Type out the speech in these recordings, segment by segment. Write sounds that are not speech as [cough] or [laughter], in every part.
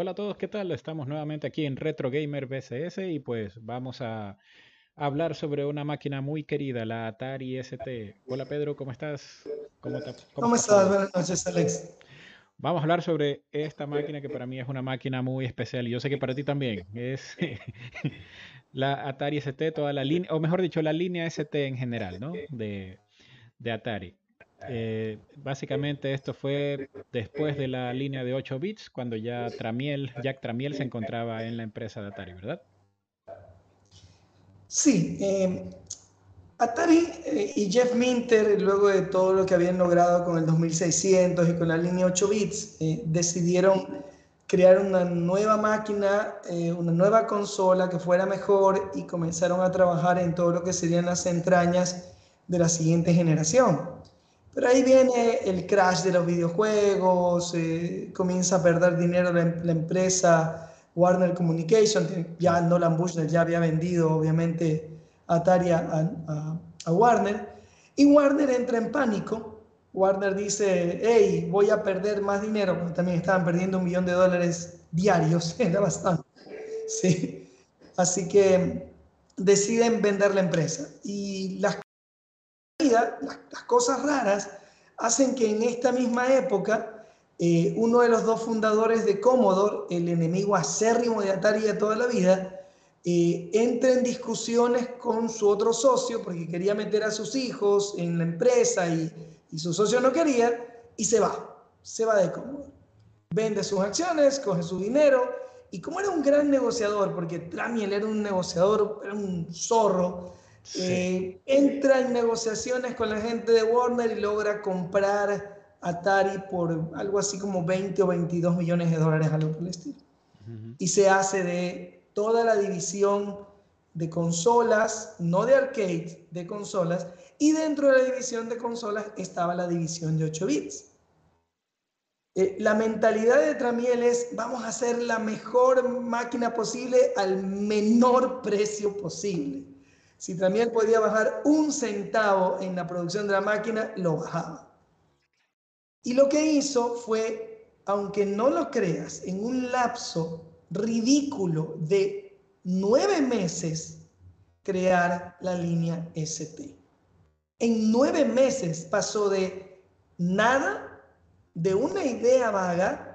Hola a todos, ¿qué tal? Estamos nuevamente aquí en Retro Gamer BCS y pues vamos a hablar sobre una máquina muy querida, la Atari ST. Hola Pedro, ¿cómo estás? ¿Cómo, ¿Cómo estás? Buenas noches, Alex. Vamos a hablar sobre esta máquina que para mí es una máquina muy especial y yo sé que para ti también. Es [laughs] la Atari ST, toda la línea, o mejor dicho, la línea ST en general, ¿no? De, de Atari. Eh, básicamente esto fue después de la línea de 8 bits, cuando ya Tramiel, Jack Tramiel se encontraba en la empresa de Atari, ¿verdad? Sí, eh, Atari eh, y Jeff Minter, luego de todo lo que habían logrado con el 2600 y con la línea 8 bits, decidieron crear una nueva máquina, una nueva consola que fuera mejor y comenzaron a trabajar en todo lo que serían las entrañas de la siguiente generación. Pero ahí viene el crash de los videojuegos, eh, comienza a perder dinero la, em-, empresa Warner Communication, ya Nolan Bushnell ya había vendido obviamente Atari a, a, Warner, y Warner entra en pánico. Warner dice, hey, voy a perder más dinero, también estaban perdiendo un millón de dólares diarios, [laughs] era bastante. Sí. Así que deciden vender la empresa. Y las las, cosas raras hacen que en esta misma época eh, uno de los dos fundadores de Commodore, el enemigo acérrimo de Atari de toda la vida, eh, entre en discusiones con su otro socio porque quería meter a sus hijos en la empresa y, y su socio no quería y se va, se va de Commodore. Vende sus acciones, coge su dinero y como era un gran negociador, porque Tramiel era un negociador, era un zorro, eh, entra en negociaciones con la gente de Warner y logra comprar Atari por algo así como 20 o 22 millones de dólares, algo por el estilo. Y se hace de toda la división de consolas, no de arcade, de consolas, y dentro de la división de consolas estaba la división de 8 bits. Eh, la mentalidad de Tramiel es, vamos a hacer la mejor máquina posible al menor precio posible. Si también podía bajar un centavo en la producción de la máquina, lo bajaba. Y lo que hizo fue, aunque no lo creas, en un lapso ridículo de nueve meses, crear la línea ST. En nueve meses pasó de nada, de una idea vaga,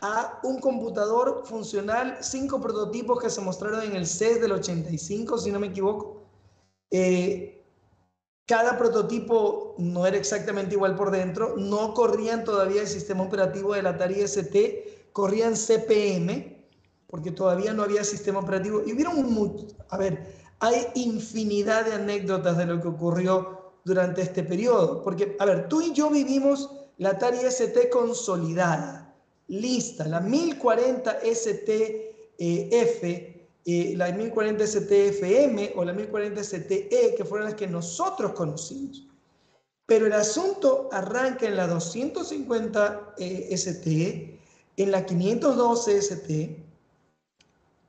a un computador funcional, cinco prototipos que se mostraron en el CES del 85, si no me equivoco, eh, cada prototipo no era exactamente igual por dentro, no corrían todavía el sistema operativo del Atari ST, corrían CPM, porque todavía no había sistema operativo. Y hubieron mucho, a ver, hay infinidad de anécdotas de lo que ocurrió durante este periodo, porque, a ver, tú y yo vivimos la Atari ST consolidada, lista, la 1040 STF eh, la 1040 STFM o la 1040 STE, que fueron las que nosotros conocimos. Pero el asunto arranca en la 250 eh, STE, en la 512 ST,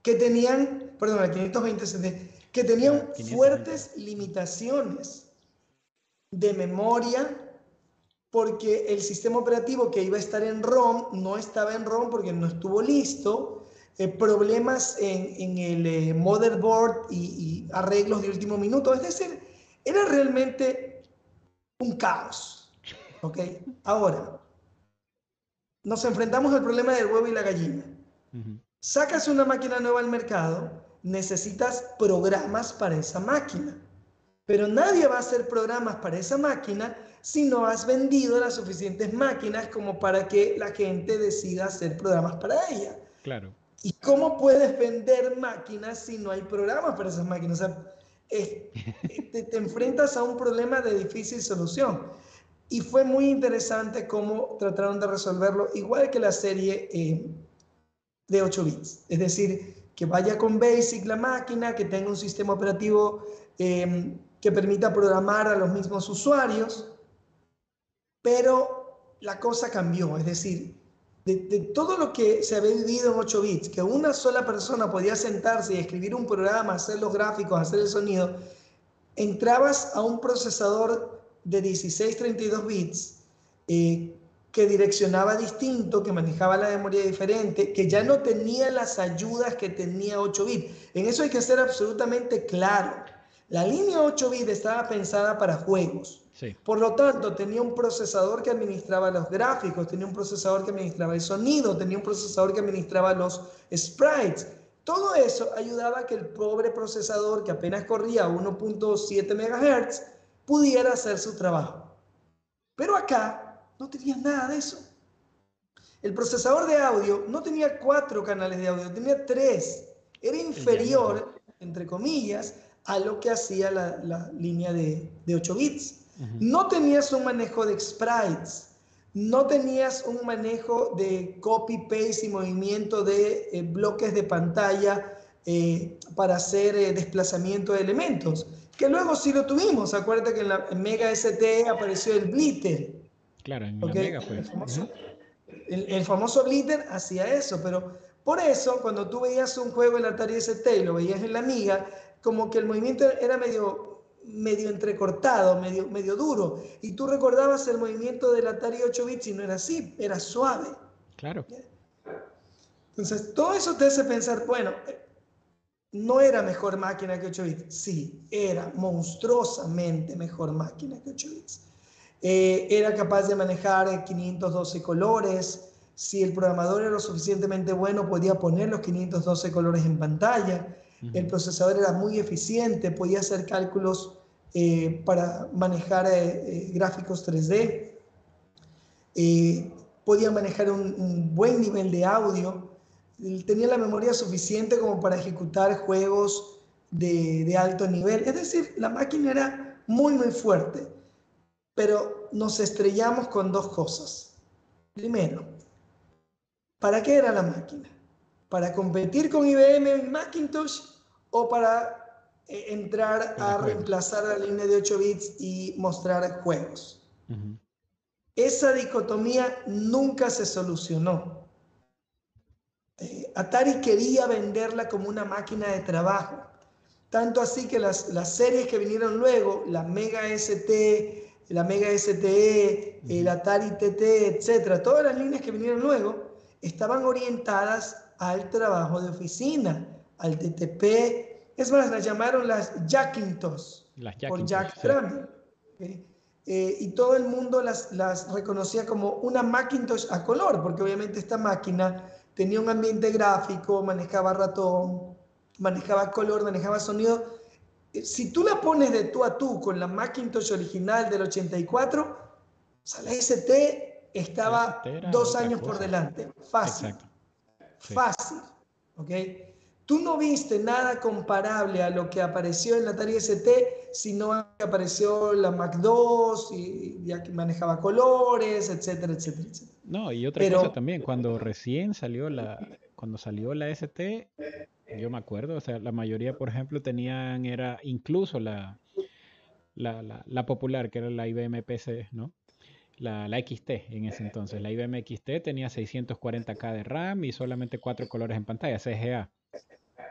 que tenían, perdón, la 520 ST, que tenían fuertes limitaciones de memoria porque el sistema operativo que iba a estar en ROM no estaba en ROM porque no estuvo listo eh, problemas en, el eh, motherboard y, arreglos de último minuto. Es decir, era realmente un caos. ¿Ok? Ahora, nos enfrentamos al problema del huevo y la gallina. Sacas una máquina nueva al mercado, necesitas programas para esa máquina. Pero nadie va a hacer programas para esa máquina si no has vendido las suficientes máquinas como para que la gente decida hacer programas para ella. Claro. ¿Y cómo puedes vender máquinas si no hay programas para esas máquinas? O sea, [laughs] te, enfrentas a un problema de difícil solución. Y fue muy interesante cómo trataron de resolverlo, igual que la serie eh, de 8 bits. Es decir, que vaya con BASIC la máquina, que tenga un sistema operativo em, que permita programar a los mismos usuarios, pero la cosa cambió. Es decir, de, todo lo que se había vivido en 8 bits, que una sola persona podía sentarse y escribir un programa, hacer los gráficos, hacer el sonido, entrabas a un procesador de 16-32 bits, eh, que direccionaba distinto, que manejaba la memoria diferente, que ya no tenía las ayudas que tenía 8 bits. En eso hay que ser absolutamente claro. La línea 8 bits estaba pensada para juegos. Por lo tanto, tenía un procesador que administraba los gráficos, tenía un procesador que administraba el sonido, tenía un procesador que administraba los sprites. Todo eso ayudaba a que el pobre procesador, que apenas corría 1.7 MHz, pudiera hacer su trabajo. Pero acá no tenía nada de eso. El procesador de audio no tenía cuatro canales de audio, tenía tres. Era inferior, entre comillas, a lo que hacía la, línea de, 8 bits. No tenías un manejo de sprites, no tenías un manejo de copy-paste y movimiento de eh, bloques de pantalla eh, para hacer eh, desplazamiento de elementos, que luego sí lo tuvimos. Acuérdate que en la Mega ST apareció el blitter, Claro, en Mega fue. El famoso, el, hacía eso, pero por eso cuando tú veías un juego en la Atari ST y lo veías en la Amiga, como que el movimiento era medio, medio entrecortado, medio, medio duro, y tú recordabas el movimiento del Atari 8 bits y no era así, era suave. Claro. Entonces, todo eso te hace pensar, bueno, no era mejor máquina que 8 bits. Sí, era monstruosamente mejor máquina que 8 bits. Eh, era capaz de manejar 512 colores. Si el programador era lo suficientemente bueno, podía poner los 512 colores en pantalla. El procesador era muy eficiente, podía hacer cálculos eh, para manejar eh, gráficos 3D. podía manejar un, buen nivel de audio. Tenía la memoria suficiente como para ejecutar juegos de, de alto nivel. Es decir, la máquina era muy, muy fuerte pero nos estrellamos con dos cosas. Primero, ¿para qué era la máquina? ¿Para competir con IBM en Macintosh o para eh, entrar a reemplazar la línea de 8 bits y mostrar juegos? Esa dicotomía nunca se solucionó. Eh, Atari quería venderla como una máquina de trabajo. Tanto así que las, las series que vinieron luego, la Mega ST, la Mega STE, el Atari TT, etcétera, todas las líneas que vinieron luego estaban orientadas al trabajo de oficina, al TTP. Es más, las llamaron las Jackintosh, por Jack Tramiel. Eh, y todo el mundo las, las reconocía como una Macintosh a color, porque obviamente esta máquina tenía un ambiente gráfico, manejaba ratón, manejaba color, manejaba sonido eh, si tú la pones de tú a tú con la Macintosh original del 84, o sea, la ST estaba dos años por delante. Fácil. Fácil. ¿Ok? Tú no viste nada comparable a lo que apareció en la Atari ST, sino que apareció la Mac 2 y ya que manejaba colores, etcétera, etcétera, etcétera. No, y otra cosa también, cuando recién salió la, cuando salió la ST, yo me acuerdo, o sea, la mayoría, por ejemplo, tenían, era incluso la, la, la, popular, que era la IBM PC, ¿no? La, la, XT en ese entonces. La IBM XT tenía 640K de RAM y solamente 4 colores en pantalla, CGA.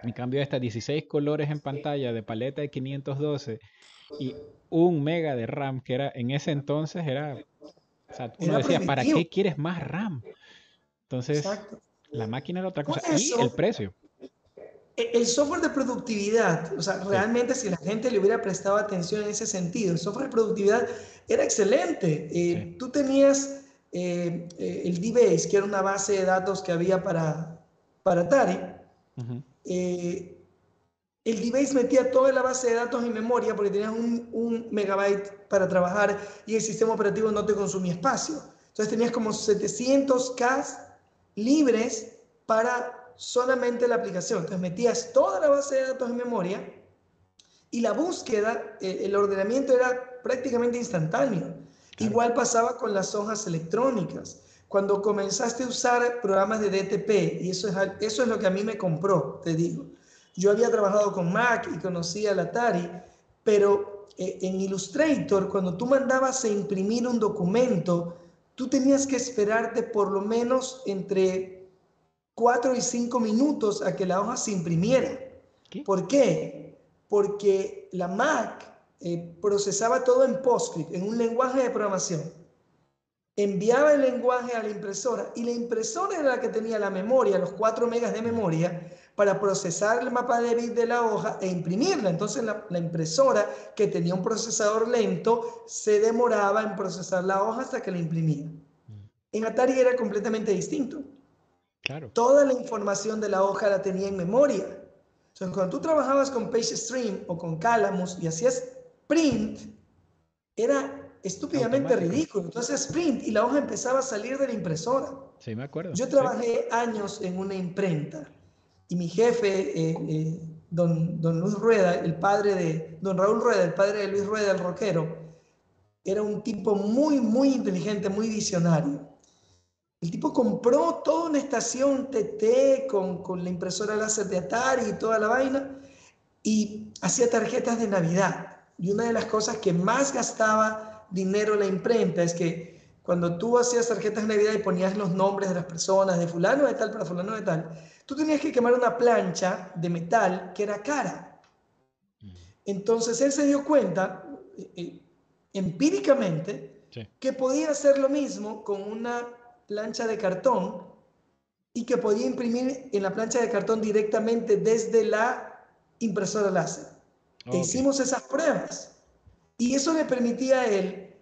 En cambio, esta 16 colores en pantalla de paleta de 512 y un mega de RAM, que era en ese entonces era. O sea, uno decía, ¿para qué quieres más RAM? Entonces, la máquina era otra cosa. y el precio. E, el software de productividad, o sea, realmente si la gente le hubiera prestado atención en ese sentido, el software de productividad era excelente. Eh, tú tenías eh, eh, el DBase, que era una base de datos que había para, para Atari. el DBase metía toda la base de datos en memoria porque tenías un, un, megabyte para trabajar y el sistema operativo no te consumía espacio. Entonces tenías como 700K libres para solamente la aplicación. Entonces metías toda la base de datos en memoria y la búsqueda, eh, el ordenamiento era prácticamente instantáneo. Igual pasaba con las hojas electrónicas. Cuando comenzaste a usar programas de DTP, y eso es, eso es lo que a mí me compró, te digo. Yo había trabajado con Mac y conocía el Atari, pero eh, en Illustrator, cuando tú mandabas a imprimir un documento, tú tenías que esperarte por lo menos entre 4 y 5 minutos a que la hoja se imprimiera. ¿Por qué? Porque la Mac eh, procesaba todo en PostScript, en un lenguaje de programación. enviaba el lenguaje a la impresora y la impresora era la que tenía la memoria, los 4 megas de memoria, para procesar el mapa de bit de la hoja e imprimirla. Entonces la, impresora que tenía un procesador lento se demoraba en procesar la hoja hasta que la imprimía. Mm. En Atari era completamente distinto. Claro. Toda la información de la hoja la tenía en memoria. Entonces cuando tú trabajabas con PageStream o con Calamus y hacías print, era estúpidamente ridículo. Entonces print y la hoja empezaba a salir de la impresora. Sí, me acuerdo. Yo trabajé años en una imprenta y mi jefe, eh, eh, don, don Luis Rueda, el padre de, don Raúl Rueda, el padre de Luis Rueda, el rockero, era un tipo muy, muy inteligente, muy visionario. El tipo compró toda una estación TT con, con la impresora láser de Atari y toda la vaina y hacía tarjetas de Navidad. Y una de las cosas que más gastaba dinero la imprenta es que cuando tú hacías tarjetas de Navidad y ponías los nombres de las personas, de fulano de tal para fulano de tal, tú tenías que quemar una plancha de metal que era cara. Mm. Entonces él se dio cuenta eh, eh, empíricamente que podía hacer lo mismo con una plancha de cartón y que podía imprimir en la plancha de cartón directamente desde la impresora láser. E hicimos esas pruebas y eso le permitía a él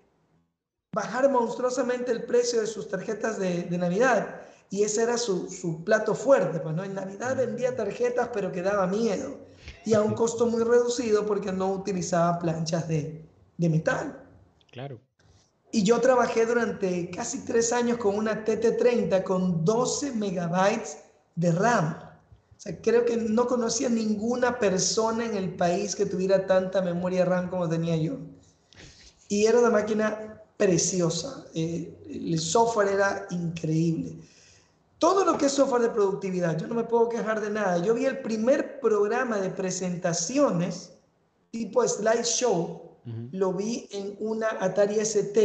bajar monstruosamente el precio de sus tarjetas de, de Navidad y ese era su, su, plato fuerte. Pues, ¿no? En Navidad vendía tarjetas, pero que daba miedo. Y a un costo muy reducido porque no utilizaba planchas de, de metal. Claro. Y yo trabajé durante casi tres años con una TT30 con 12 megabytes de RAM. O sea, creo que no conocía ninguna persona en el país que tuviera tanta memoria RAM como tenía yo. Y era una máquina preciosa. Eh, el software era increíble. Todo lo que es software de productividad, yo no me puedo quejar de nada. Yo vi el primer programa de presentaciones tipo slideshow, lo vi en una Atari ST.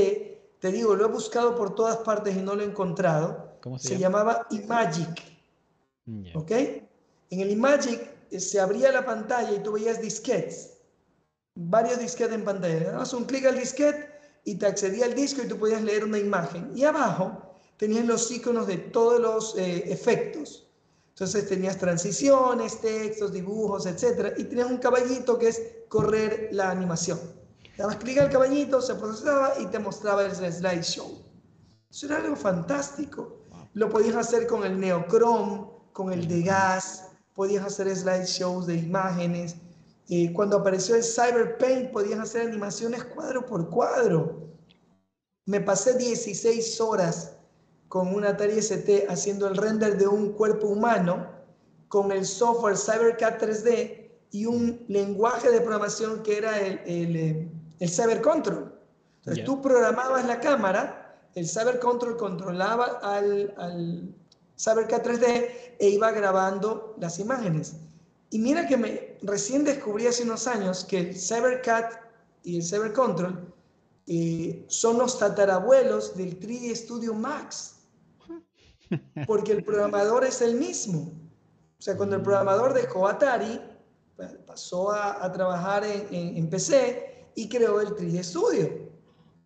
Te digo, lo he buscado por todas partes y no lo he encontrado. ¿Cómo se, llamaba Imagic. ¿Ok? En el Imagic eh, se abría la pantalla y tú veías disquetes. Varios disquetes en pantalla. Dabas un clic al disquete y te accedía al disco y tú podías leer una imagen. Y abajo tenías los iconos de todos los eh, efectos. Entonces tenías transiciones, textos, dibujos, etc. Y tenías un caballito que es correr la animación. Dabas clic al caballito, se procesaba y te mostraba el slideshow. Eso era algo fantástico. Lo podías hacer con el Neochrome, con el de gas, podías hacer slideshows de imágenes. Eh, cuando apareció el Cyberpaint, podías hacer animaciones cuadro por cuadro. Me pasé 16 horas con una Atari ST haciendo el render de un cuerpo humano con el software CyberCAD 3D y un lenguaje de programación que era el, el, el CyberControl. Entonces tú programabas la cámara, el CyberControl controlaba al, al CyberCAD 3D e iba grabando las imágenes. Y mira que me recién descubrí hace unos años que el CyberCAD y el CyberControl eh, son los tatarabuelos del 3D Studio Max [laughs] porque el programador es el mismo. O sea, cuando el programador dejó Atari, pasó a, trabajar en, PC y creó el 3D Studio.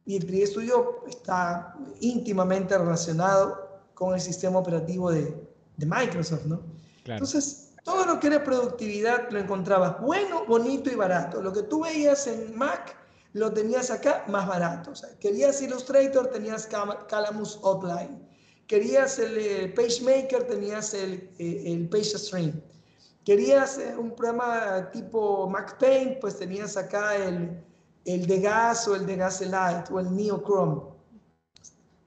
Y el 3D Studio está íntimamente relacionado con el sistema operativo de, Microsoft, ¿no? Entonces, todo lo que era productividad lo encontrabas bueno, bonito y barato. Lo que tú veías en Mac lo tenías acá más barato. O sea, querías Illustrator, tenías Calamus Outline Querías el PageMaker, tenías el, eh, el PageStream. Querías un programa tipo MacPaint, pues tenías acá el, el de Gas o el de Gaselite o el Neochrome.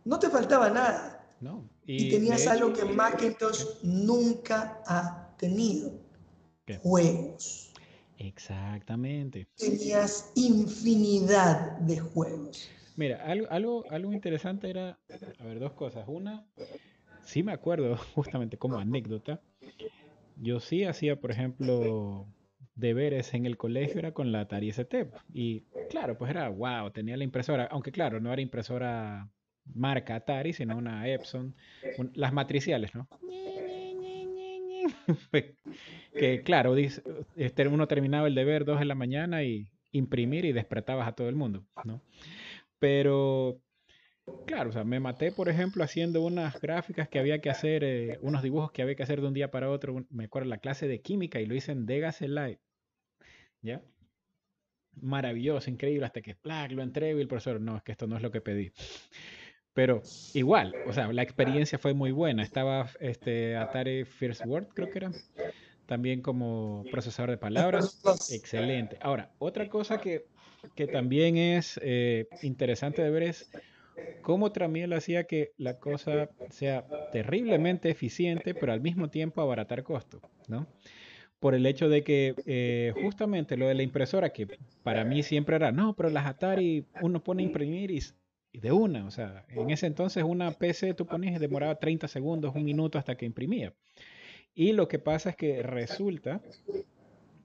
No te faltaba nada. No. Y, tenías algo que Macintosh nunca ha tenido. Juegos. Exactamente. Tenías infinidad de juegos. Mira, algo, algo, algo interesante era, a ver, dos cosas. Una, sí me acuerdo [laughs] justamente como anécdota, yo sí hacía, por ejemplo, deberes en el colegio, era con la Atari ST. Y claro, pues era, wow, tenía la impresora, aunque claro, no era impresora marca Atari, sino una Epson, las matriciales, ¿no? [laughs] que claro, este, uno terminaba el deber dos de la mañana y imprimir y despertabas a todo el mundo, ¿no? Pero claro, o sea, me maté, por ejemplo, haciendo unas gráficas que había que hacer, eh, unos dibujos que había que hacer de un día para otro. Me acuerdo la clase de química y lo hice en Degas Light. ¿Ya? Maravilloso, increíble, hasta que lo entrego y el profesor, no, es que esto no es lo que pedí. Pero igual, o sea, la experiencia fue muy buena. Estaba este Atari First Word, creo que era. También como procesador de palabras. Excelente. Ahora, otra cosa que, que también es eh, interesante de ver es cómo Tramiel hacía que la cosa sea terriblemente eficiente, pero al mismo tiempo abaratar costos, ¿no? Por el hecho de que eh, justamente lo de la impresora, que para mí siempre era, no, pero las Atari uno pone a imprimir y, de una, o sea, en ese entonces una PC tú ponías demoraba 30 segundos, un minuto hasta que imprimía. Y lo que pasa es que resulta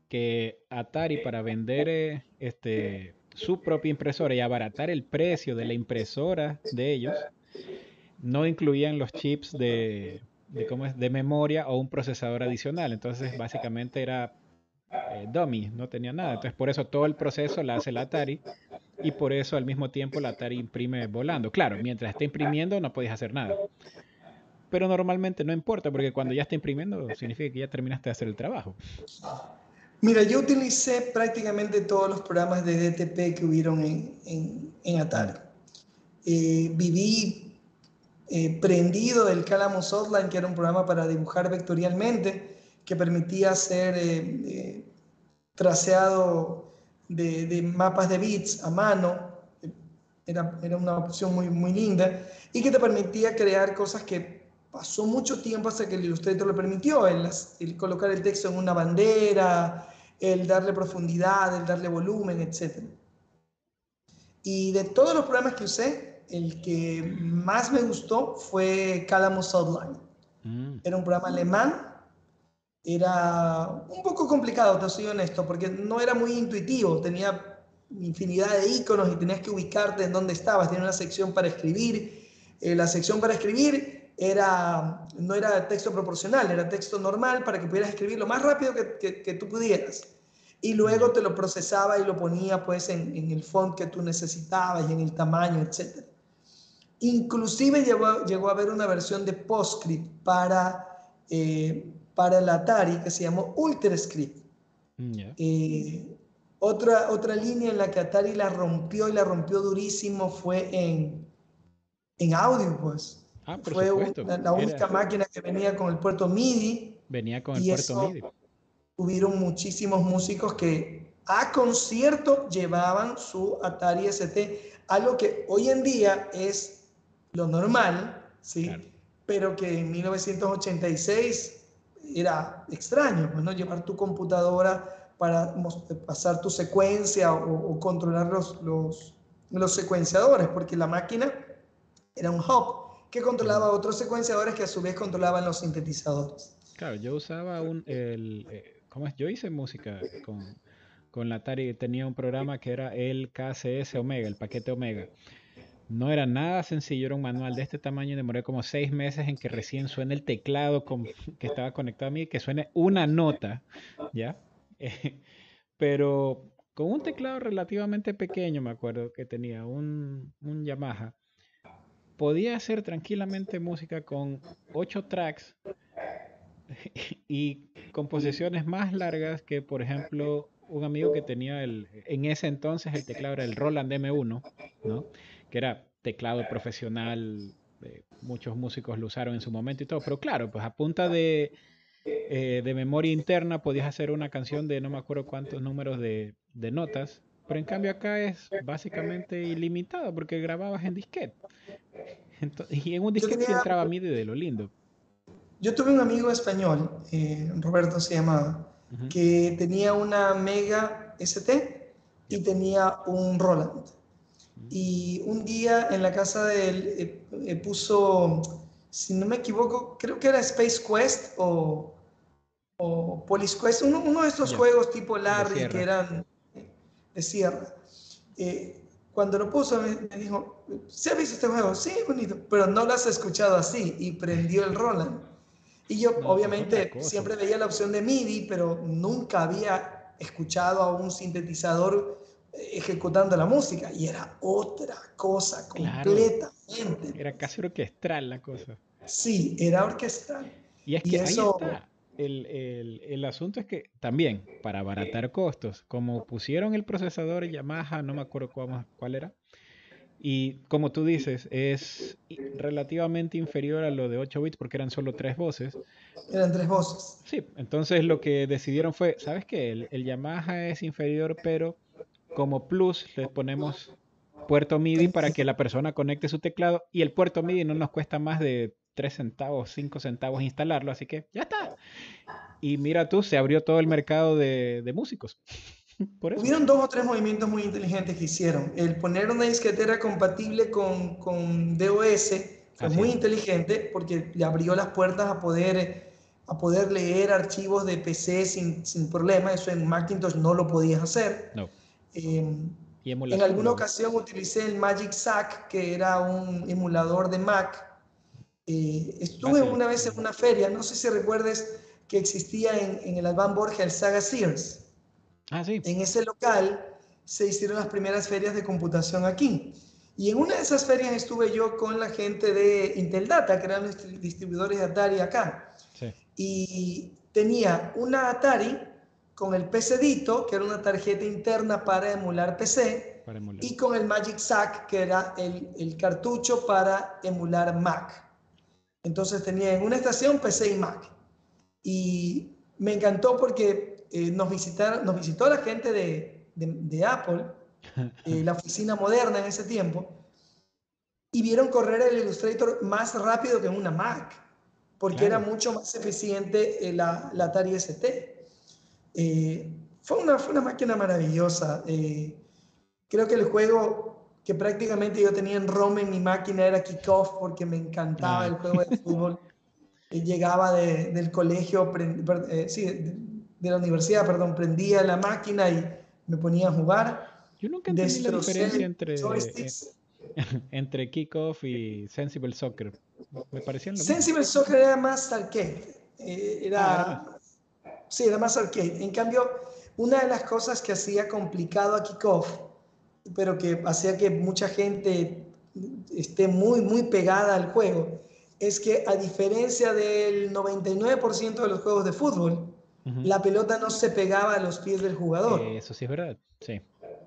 que Atari para vender eh, este su propia impresora y abaratar el precio de la impresora de ellos, no incluían los chips de, de memoria o un procesador adicional. Entonces, básicamente era eh, dummy, no tenía nada. Entonces, por eso todo el proceso lo hace la Atari y por eso al mismo tiempo la Atari imprime volando. Claro, mientras esté imprimiendo no podéis hacer nada. Pero normalmente no importa porque cuando ya está imprimiendo significa que ya terminaste de hacer el trabajo. Mira, yo utilicé prácticamente todos los programas de DTP que hubieron en, en, Atari. Eh, viví eh, prendido del Calamos Outline, que era un programa para dibujar vectorialmente, que permitía hacer eh, de, de, mapas de bits a mano. Era, era una opción muy, muy linda y que te permitía crear cosas que pasó mucho tiempo hasta que el Illustrator lo permitió, el, el, colocar el texto en una bandera, el darle profundidad, el darle volumen, etc. Y de todos los programas que usé, el que más me gustó fue Calamos Outline. Mm. Era un programa alemán. Era un poco complicado, te soy honesto, porque no era muy intuitivo. Tenía infinidad de iconos y tenías que ubicarte en dónde estabas. Tenía una sección para escribir. Eh, la sección para escribir era, no era texto proporcional, era texto normal para que pudieras escribir lo más rápido que, que tú pudieras y luego te lo procesaba y lo ponía pues en, en, el font que tú necesitabas y en el tamaño, etc. Inclusive llegó, llegó a haber una versión de PostScript para, eh, para el Atari que se llamó UltraScript. Mm, eh, otra, otra línea en la que Atari la rompió y la rompió durísimo fue en, en audio, pues. Ah, fue la única máquina que venía con el puerto MIDI. Venía con el puerto MIDI hubieron muchísimos músicos que a concierto llevaban su Atari ST, algo que hoy en día es lo normal, ¿sí? Pero que en 1986 era extraño, pues, ¿no? Llevar tu computadora para pasar tu secuencia o, controlar los, los, los, secuenciadores, porque la máquina era un hub que controlaba otros secuenciadores que a su vez controlaban los sintetizadores. Claro, yo usaba un, el, eh, ¿Cómo es? Yo hice música con, con la Atari. Tenía un programa que era el KCS Omega, el paquete Omega. No era nada sencillo, era un manual de este tamaño demoré como seis meses en que recién suene el teclado que estaba conectado a mí, que suene una nota, ¿ya? [laughs] pero con un teclado relativamente pequeño, me acuerdo que tenía un, un Yamaha, podía hacer tranquilamente música con ocho tracks [laughs] y composiciones más largas que, por ejemplo, un amigo que tenía el, en ese entonces el teclado era el Roland M1, ¿no? Que era teclado profesional, eh, muchos músicos lo usaron en su momento y todo, pero claro, pues a punta de, eh, de memoria interna podías hacer una canción de no me acuerdo cuántos números de, de notas, pero en cambio acá es básicamente ilimitado porque grababas en disquete. y en un disquete entraba MIDI de lo lindo. Yo tuve un amigo español, eh, Roberto se llamaba, que tenía una Mega ST y tenía un Roland. Y un día en la casa de él eh, eh, puso, si no me equivoco, creo que era Space Quest o, o Police Quest, uno, uno de estos juegos tipo Larry que eran de sierra. cuando lo puso me, dijo, ¿se ha visto este juego? Sí, bonito, pero no lo has escuchado así y prendió el Roland. Y yo pues, obviamente siempre veía la opción de MIDI, pero nunca había escuchado a un sintetizador ejecutando la música y era otra cosa completamente. Era casi orquestral la cosa. Sí, era orquestral. Y es que ahí está. El, el, el, asunto es que también, para abaratar costos, como pusieron el procesador Yamaha, no me acuerdo cuál, cuál era, y como tú dices, es relativamente inferior a lo de 8 bits porque eran solo tres voces. Eran tres voces. Sí, entonces lo que decidieron fue, ¿sabes qué? El, el Yamaha es inferior, pero como plus le ponemos puerto MIDI para que la persona conecte su teclado y el puerto MIDI no nos cuesta más de 3 centavos, 5 centavos instalarlo, así que ya está. Y mira tú, se abrió todo el mercado de, de músicos. [laughs] Por Hubieron dos o tres movimientos muy inteligentes que hicieron. El poner una disquetera compatible con, con DOS fue muy inteligente porque le abrió las puertas a poder, a poder leer archivos de PC sin, sin problema. Eso en Macintosh no lo podías hacer. No. Em, en alguna ocasión utilicé el Magic Sack, que era un emulador de Mac eh, estuve una vez en una feria, no sé si recuerdes que existía en, en el Alban Borja el Saga Sears. Ah, sí. En ese local se hicieron las primeras ferias de computación aquí. Y en una de esas ferias estuve yo con la gente de Intel Data, que eran los distribuidores de Atari acá. Sí. Y tenía una Atari con el PCdito, que era una tarjeta interna para emular PC, y con el Magic Sack, que era el, el cartucho para emular Mac. Entonces tenía en una estación PC y Mac. Y me encantó porque eh, nos, visitaron, nos visitó la gente de, de, Apple, [laughs] eh, la oficina moderna en ese tiempo, y vieron correr el Illustrator más rápido que una Mac, porque era mucho más eficiente eh, la, la, Atari ST. fue, una, fue una máquina maravillosa. creo que el juego que prácticamente yo tenía en ROM en mi máquina era Kickoff porque me encantaba el juego de fútbol. Llegaba del colegio, eh, sí, de, la universidad, perdón, prendía la máquina y me ponía a jugar. Yo nunca entendí la diferencia entre, eh, [laughs] entre Kickoff y Sensible Soccer. Me parecían lo Sensible Soccer era más arcade. Eh, era, ah, sí, era más arcade. En cambio, una de las cosas que hacía complicado a Kickoff pero que hacía que mucha gente esté muy, muy pegada al juego, es que a diferencia del 99% de los juegos de fútbol, la pelota no se pegaba a los pies del jugador. eso sí es verdad, sí.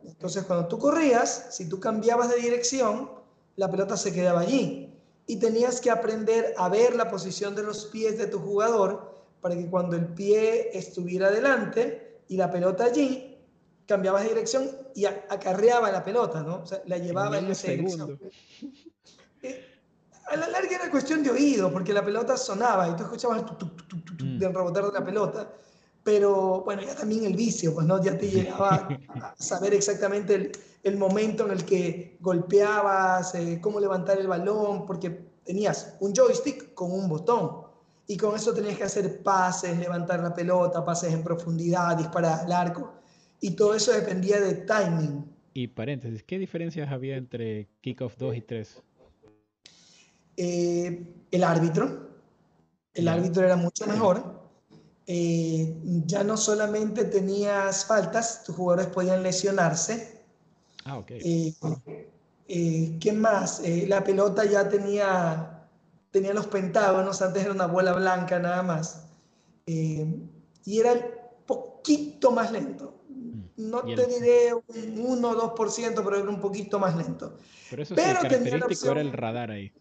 Entonces, cuando tú corrías, si tú cambiabas de dirección, la pelota se quedaba allí. Y tenías que aprender a ver la posición de los pies de tu jugador para que cuando el pie estuviera adelante y la pelota allí, cambiabas de dirección y acarreaba la pelota, ¿no? O sea, la llevaba en, esa dirección. Eh, a la larga era cuestión de oído, porque la pelota sonaba y tú escuchabas el mm. del rebotar de la pelota. Pero bueno, ya también el vicio, pues no, ya te llegaba [laughs] a saber exactamente el, el momento en el que golpeabas, eh, cómo levantar el balón, porque tenías un joystick con un botón. Y con eso tenías que hacer pases, levantar la pelota, pases en profundidad, disparar al arco y todo eso dependía de timing. Y paréntesis, ¿qué diferencias había entre Kickoff 2 y 3? Eh, el árbitro. El árbitro era mucho mejor. Eh, ya no solamente tenías faltas, tus jugadores podían lesionarse. Ah, ok. Eh, ¿Qué más? la pelota ya tenía, tenía los pentágonos, antes era una bola blanca nada más. y era un poquito más lento no te diré un 1 o 2%, pero era un poquito más lento. Pero eso pero característico era el radar ahí.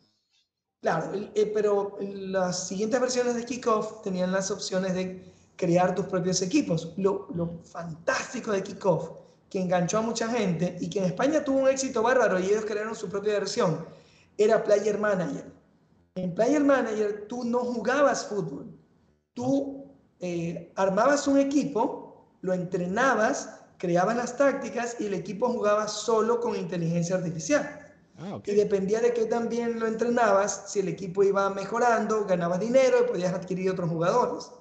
Claro, eh, pero las siguientes versiones de Kickoff tenían las opciones de crear tus propios equipos. Lo, lo fantástico de Kickoff, que enganchó a mucha gente y que en España tuvo un éxito bárbaro y ellos crearon su propia versión, era Player Manager. En Player Manager tú no jugabas fútbol, tú eh, armabas un equipo, lo entrenabas creaban las tácticas y el equipo jugaba solo con inteligencia artificial. Ah, y dependía de qué también lo entrenabas, si el equipo iba mejorando, ganabas dinero y podías adquirir otros jugadores.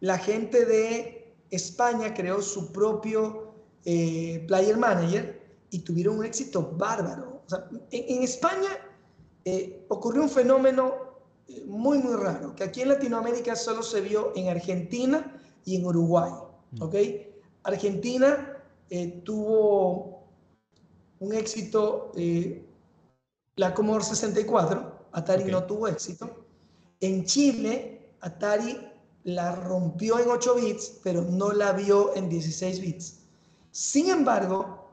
La gente de España creó su propio eh, Player Manager y tuvieron un éxito bárbaro. en, España eh, ocurrió un fenómeno eh, muy, muy raro, que aquí en Latinoamérica solo se vio en Argentina y en Uruguay. Mm. ¿ok? Argentina eh, tuvo un éxito, eh, la Commodore 64, Atari no tuvo éxito. En Chile, Atari la rompió en 8 bits, pero no la vio en 16 bits. Sin embargo,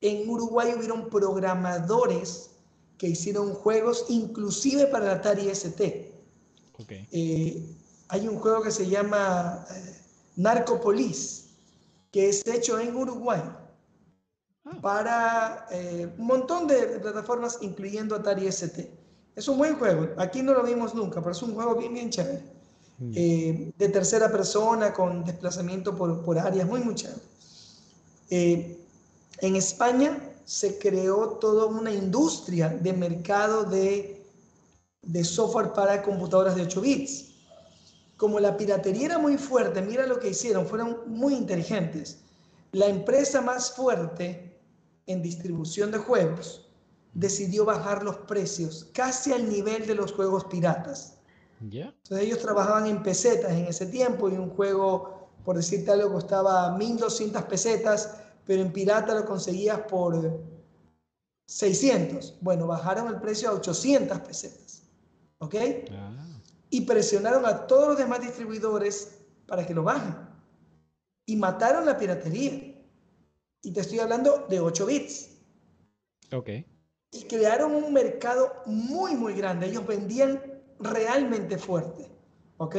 en Uruguay hubieron programadores que hicieron juegos inclusive para el Atari ST. Eh, hay un juego que se llama eh, Narcopolis, que es hecho en Uruguay ah. para eh, un montón de plataformas, incluyendo Atari ST. Es un buen juego. Aquí no lo vimos nunca, pero es un juego bien, bien chévere. Mm. Eh, de tercera persona, con desplazamiento por, por áreas, muy, muy chévere. en España se creó toda una industria de mercado de, de software para computadoras de 8 bits como la piratería era muy fuerte, mira lo que hicieron, fueron muy inteligentes. La empresa más fuerte en distribución de juegos decidió bajar los precios casi al nivel de los juegos piratas. Entonces ellos trabajaban en pesetas en ese tiempo y un juego, por decirte algo, costaba 1200 pesetas, pero en pirata lo conseguías por 600. Bueno, bajaron el precio a 800 pesetas. ¿Ok? Ah y presionaron a todos los demás distribuidores para que lo bajen. Y mataron la piratería. Y te estoy hablando de 8 bits. Ok. Y crearon un mercado muy, muy grande. Ellos vendían realmente fuerte. ¿Ok?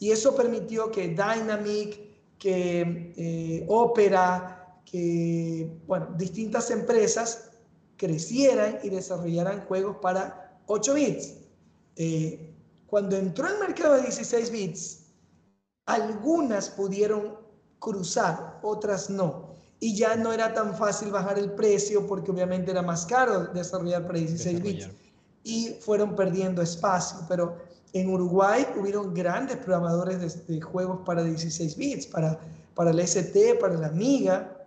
Y eso permitió que Dynamic, que eh, Opera, que, bueno, distintas empresas crecieran y desarrollaran juegos para 8 bits. Eh, cuando entró el mercado de 16 bits, algunas pudieron cruzar, otras no. Y ya no era tan fácil bajar el precio porque obviamente era más caro desarrollar para 16 bits. Y fueron perdiendo espacio. Pero en Uruguay hubieron grandes programadores de, juegos para 16 bits, para, para el ST, para la Amiga.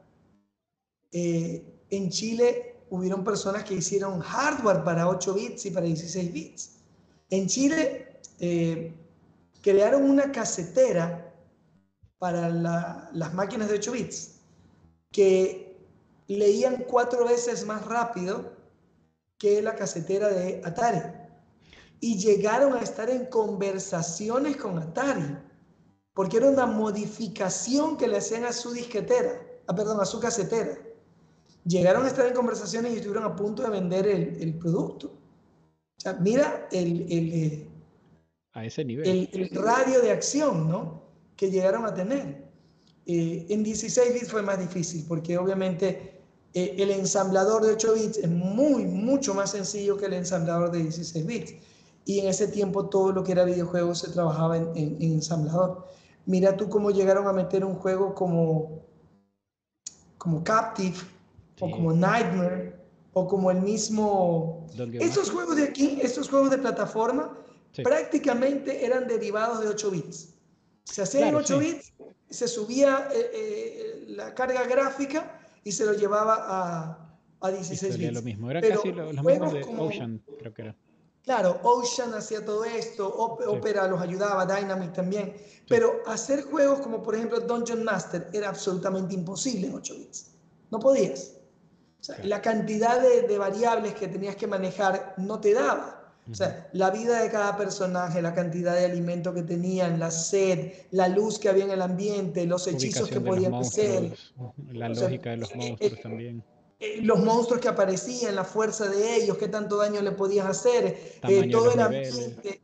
Eh, en Chile hubieron personas que hicieron hardware para 8 bits y para 16 bits. En Chile eh, crearon una casetera para las máquinas de 8 bits que leían cuatro veces más rápido que la casetera de Atari. Y llegaron a estar en conversaciones con Atari, porque era una modificación que le hacían a su disquetera, ah, perdón, a su casetera. Llegaron a estar en conversaciones y estuvieron a punto de vender el, producto. O sea, mira el, el, a ese nivel. El, radio de acción, ¿no? Que llegaron a tener. Eh, en 16 bits fue más difícil porque obviamente eh, el ensamblador de 8 bits es muy, mucho más sencillo que el ensamblador de 16 bits. Y en ese tiempo todo lo que era videojuego se trabajaba en, ensamblador. Mira tú cómo llegaron a meter un juego como, como Captive o como Nightmare o como el mismo... Estos juegos de aquí, estos juegos de plataforma, prácticamente eran derivados de 8 bits. Se hacía en 8 bits, se subía eh, eh, la carga gráfica y se lo llevaba a, a 16 bits. lo mismo, era casi lo, mismo de Ocean, creo que era. Claro, Ocean hacía todo esto, Opera los ayudaba, Dynamic también, pero hacer juegos como por ejemplo Dungeon Master era absolutamente imposible en 8 bits. No podías. La cantidad de, de variables que tenías que manejar no te daba. O sea, la vida de cada personaje, la cantidad de alimento que tenían, la sed, la luz que había en el ambiente, los hechizos que podían hacer. La lógica de los eh, monstruos eh, también. Eh, los monstruos que aparecían, la fuerza de ellos, qué tanto daño le podías hacer, todo el ambiente.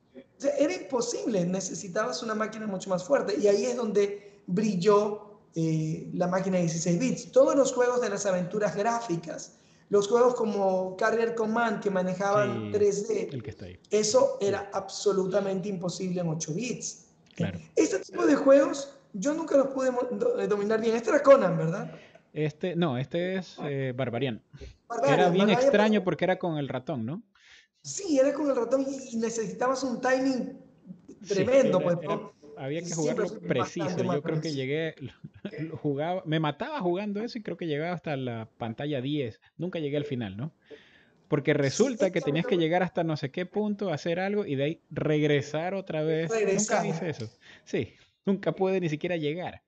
era imposible, necesitabas una máquina mucho más fuerte. Y ahí es donde brilló la máquina de 16 bits. Todos los juegos de las aventuras gráficas, los juegos como Carrier Command que manejaban 3D, eso era absolutamente imposible en 8 bits. Este tipo de juegos yo nunca los pude eh, dominar bien. Este era Conan, ¿verdad? Este, no, este es eh, Barbarian. Era bien extraño porque era con el ratón, ¿no? Sí, era con el ratón y necesitabas un timing tremendo. pues, había que jugarlo preciso. Yo creo que llegué, jugaba, me mataba jugando eso y creo que llegaba hasta la pantalla 10. Nunca llegué al final, ¿no? Porque resulta que tenías que llegar hasta no sé qué punto, hacer algo y de ahí regresar otra vez. Nunca hice eso. Sí, nunca pude ni siquiera llegar.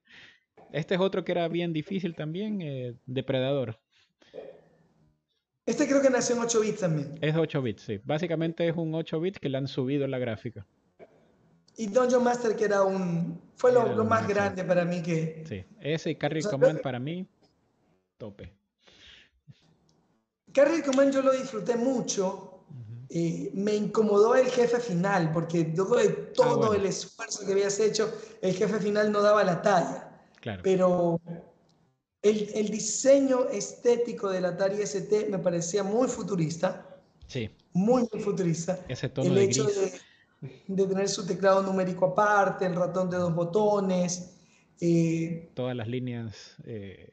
Este es otro que era bien difícil también, eh, Depredador. Este creo que nació en 8 bits también. Es 8 bits, sí. Básicamente es un 8 bits que le han subido la gráfica. Y Dungeon Master que era un... Fue lo, más grande para mí que... Sí, ese y Carry Command para mí, tope. Carry Command yo lo disfruté mucho. Eh, me incomodó el jefe final, porque luego de ah, todo el esfuerzo que habías hecho, el jefe final no daba la talla. Claro. Pero el, el, diseño estético del Atari ST me parecía muy futurista. Sí. Muy, muy futurista. Ese tono el de hecho De, de, tener su teclado numérico aparte, el ratón de dos botones. Eh, Todas las líneas. Eh,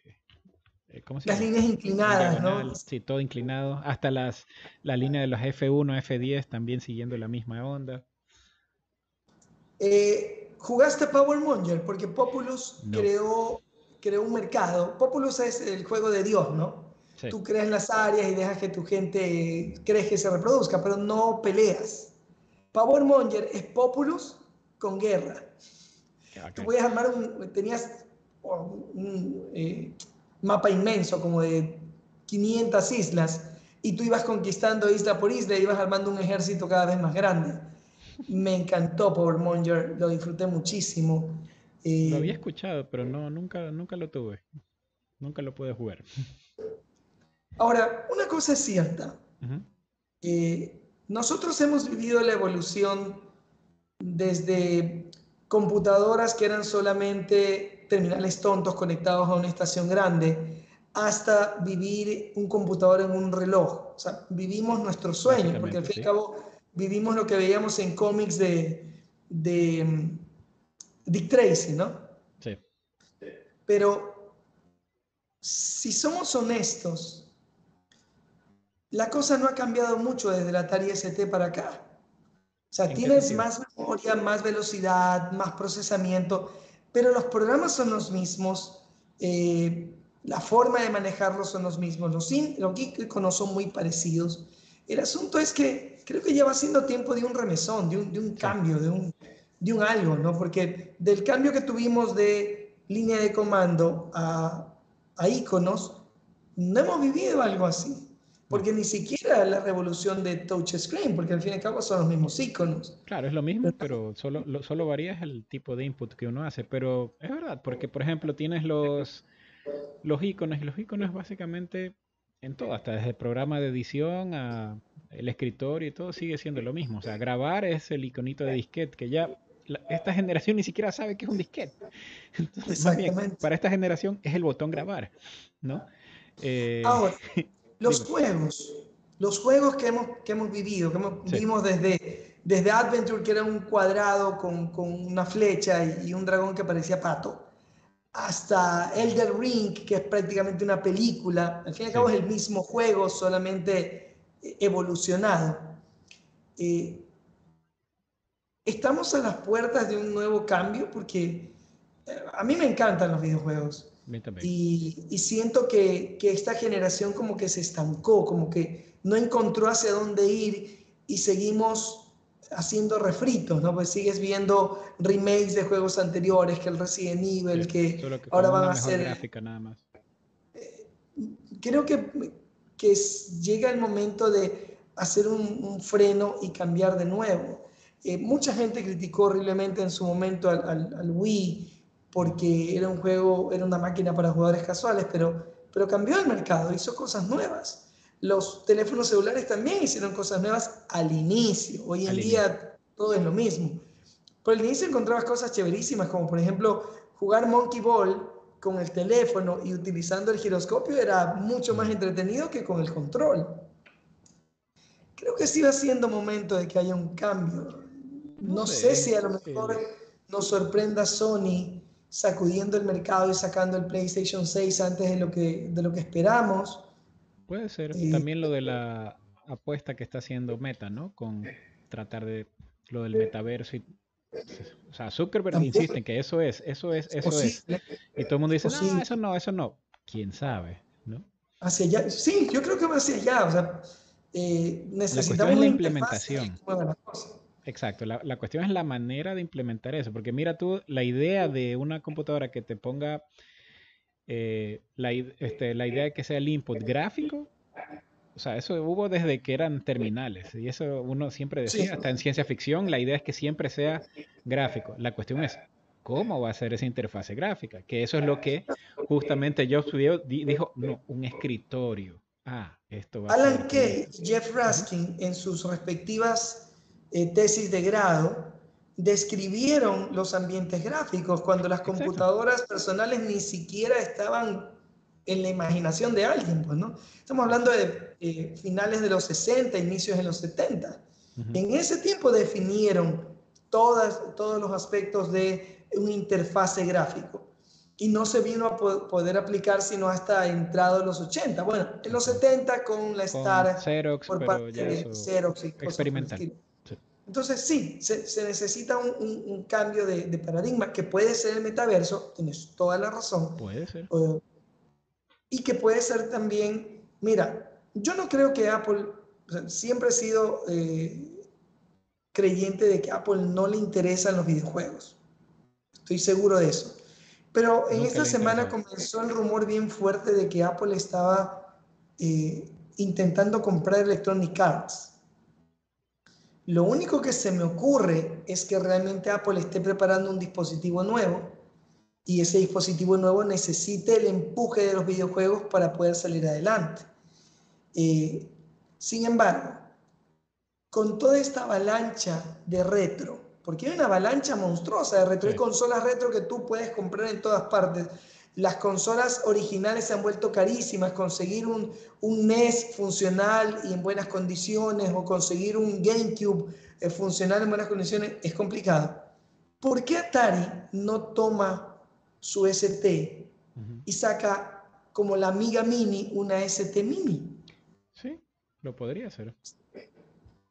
eh ¿cómo se las líneas inclinadas, ¿no? Sí, todo inclinado. Hasta las, la línea de los F1, F10 también siguiendo la misma onda. Eh, ¿Jugaste Power Monger? Porque Populus creó creó un mercado. Populus es el juego de Dios, ¿no? Tú creas las áreas y dejas que tu gente crezca y se reproduzca, pero no peleas. Power Monger es Populus con guerra. Tú podías armar un, tenías un eh, mapa inmenso como de 500 islas y tú ibas conquistando isla por isla y ibas armando un ejército cada vez más grande. Me encantó Power Monger, lo disfruté muchísimo lo había escuchado, pero no, nunca, nunca lo tuve. Nunca lo pude jugar. Ahora, una cosa es cierta. Nosotros hemos vivido la evolución desde computadoras que eran solamente terminales tontos conectados a una estación grande, hasta vivir un computador en un reloj. O sea, vivimos nuestro sueño, porque al fin y al cabo vivimos lo que veíamos en cómics de, de Dick Tracy, ¿no? Sí. Pero si somos honestos, la cosa no ha cambiado mucho desde la Atari ST para acá. O sea, tienes más memoria, más velocidad, más procesamiento, pero los programas son los mismos, eh, la forma de manejarlos son los mismos, los, los no son muy parecidos. El asunto es que creo que ya va siendo tiempo de un remesón, de un, de un cambio, de un, de un algo, ¿no? Porque del cambio que tuvimos de línea de comando a, a iconos, no hemos vivido algo así. Porque ni siquiera la revolución de touchscreen, porque al fin y al cabo son los mismos iconos. Claro, es lo mismo, pero solo, solo varía el tipo de input que uno hace. Pero es verdad, porque por ejemplo tienes los, los iconos, y los iconos básicamente en todo, hasta desde el programa de edición a el escritorio y todo sigue siendo lo mismo. O sea, grabar es el iconito de disquete, que ya esta generación ni siquiera sabe qué es un disquete. [laughs] Exactamente. para esta generación es el botón grabar, ¿no? Eh, Ahora, [laughs] los juegos, los juegos que hemos, que hemos vivido, que hemos, vimos desde, desde Adventure, que era un cuadrado con, con una flecha y, un dragón que parecía pato, hasta Elder Ring, que es prácticamente una película. Al fin y al cabo es el mismo juego, solamente evolucionado. Eh, estamos a las puertas de un nuevo cambio porque eh, a mí me encantan los videojuegos. Y, y, siento que, que, esta generación como que se estancó, como que no encontró hacia dónde ir y seguimos haciendo refritos, ¿no? Pues sigues viendo remakes de juegos anteriores, que el Resident Evil, que, ahora van a ser... Gráfica, nada más. Eh, creo que, que llega el momento de hacer un, un freno y cambiar de nuevo. Eh, mucha gente criticó horriblemente en su momento al, Wii porque era un juego, era una máquina para jugadores casuales, pero, pero cambió el mercado, hizo cosas nuevas. Los teléfonos celulares también hicieron cosas nuevas al inicio. Hoy en día todo es lo mismo. Pero al inicio encontrabas cosas chéverísimas, como por ejemplo jugar Monkey Ball con el teléfono y utilizando el giroscopio era mucho más entretenido que con el control. Creo que sí va siendo momento de que haya un cambio. No, sé, si a lo mejor nos sorprenda Sony sacudiendo el mercado y sacando el PlayStation 6 antes de lo que, de lo que esperamos. Puede ser. También lo de la apuesta que está haciendo Meta, ¿no? Con tratar de lo del metaverso y o sea, Zuckerberg insiste en que eso es, eso es, eso es. Y todo el mundo dice, no, eso no, eso no. ¿Quién sabe? ¿No? Hacia allá. Sí, yo creo que va hacia allá. O sea, eh, necesitamos la, la implementación. Exacto, la, la, cuestión es la manera de implementar eso, porque mira tú, la idea de una computadora que te ponga eh, la, este, la idea de que sea el input gráfico, o sea, eso hubo desde que eran terminales, y eso uno siempre decía, hasta en ciencia ficción, la idea es que siempre sea gráfico. La cuestión es, ¿cómo va a ser esa interfase gráfica? Que eso es lo que justamente Jobs dijo, no, un escritorio. Ah, esto va Alan a Kay y Jeff Raskin, en sus respectivas eh, tesis de grado, describieron los ambientes gráficos cuando las computadoras personales ni siquiera estaban en la imaginación de alguien, pues, ¿no? Estamos hablando de eh, finales de los 60, inicios de los 70. En ese tiempo definieron todas, todos los aspectos de un interfase gráfico y no se vino a poder aplicar sino hasta entrado en los 80. Bueno, en los 70 con la Star Xerox, por parte de Xerox y experimental. Entonces sí, se, necesita un, cambio de, paradigma que puede ser el metaverso, tienes toda la razón. Puede ser. y que puede ser también, mira, yo no creo que Apple, siempre he sido eh, creyente de que Apple no le interesan los videojuegos. Estoy seguro de eso. Pero en esta semana comenzó el rumor bien fuerte de que Apple estaba eh, intentando comprar Electronic Arts. Lo único que se me ocurre es que realmente Apple esté preparando un dispositivo nuevo y ese dispositivo nuevo necesite el empuje de los videojuegos para poder salir adelante. Eh, sin embargo, con toda esta avalancha de retro, porque hay una avalancha monstruosa de retro, hay consolas retro que tú puedes comprar en todas partes, las consolas originales se han vuelto carísimas. Conseguir un, un NES funcional y en buenas condiciones o conseguir un GameCube eh, funcional en buenas condiciones es complicado. ¿Por qué Atari no toma su ST y saca como la Amiga Mini una ST Mini? Sí, lo podría hacer.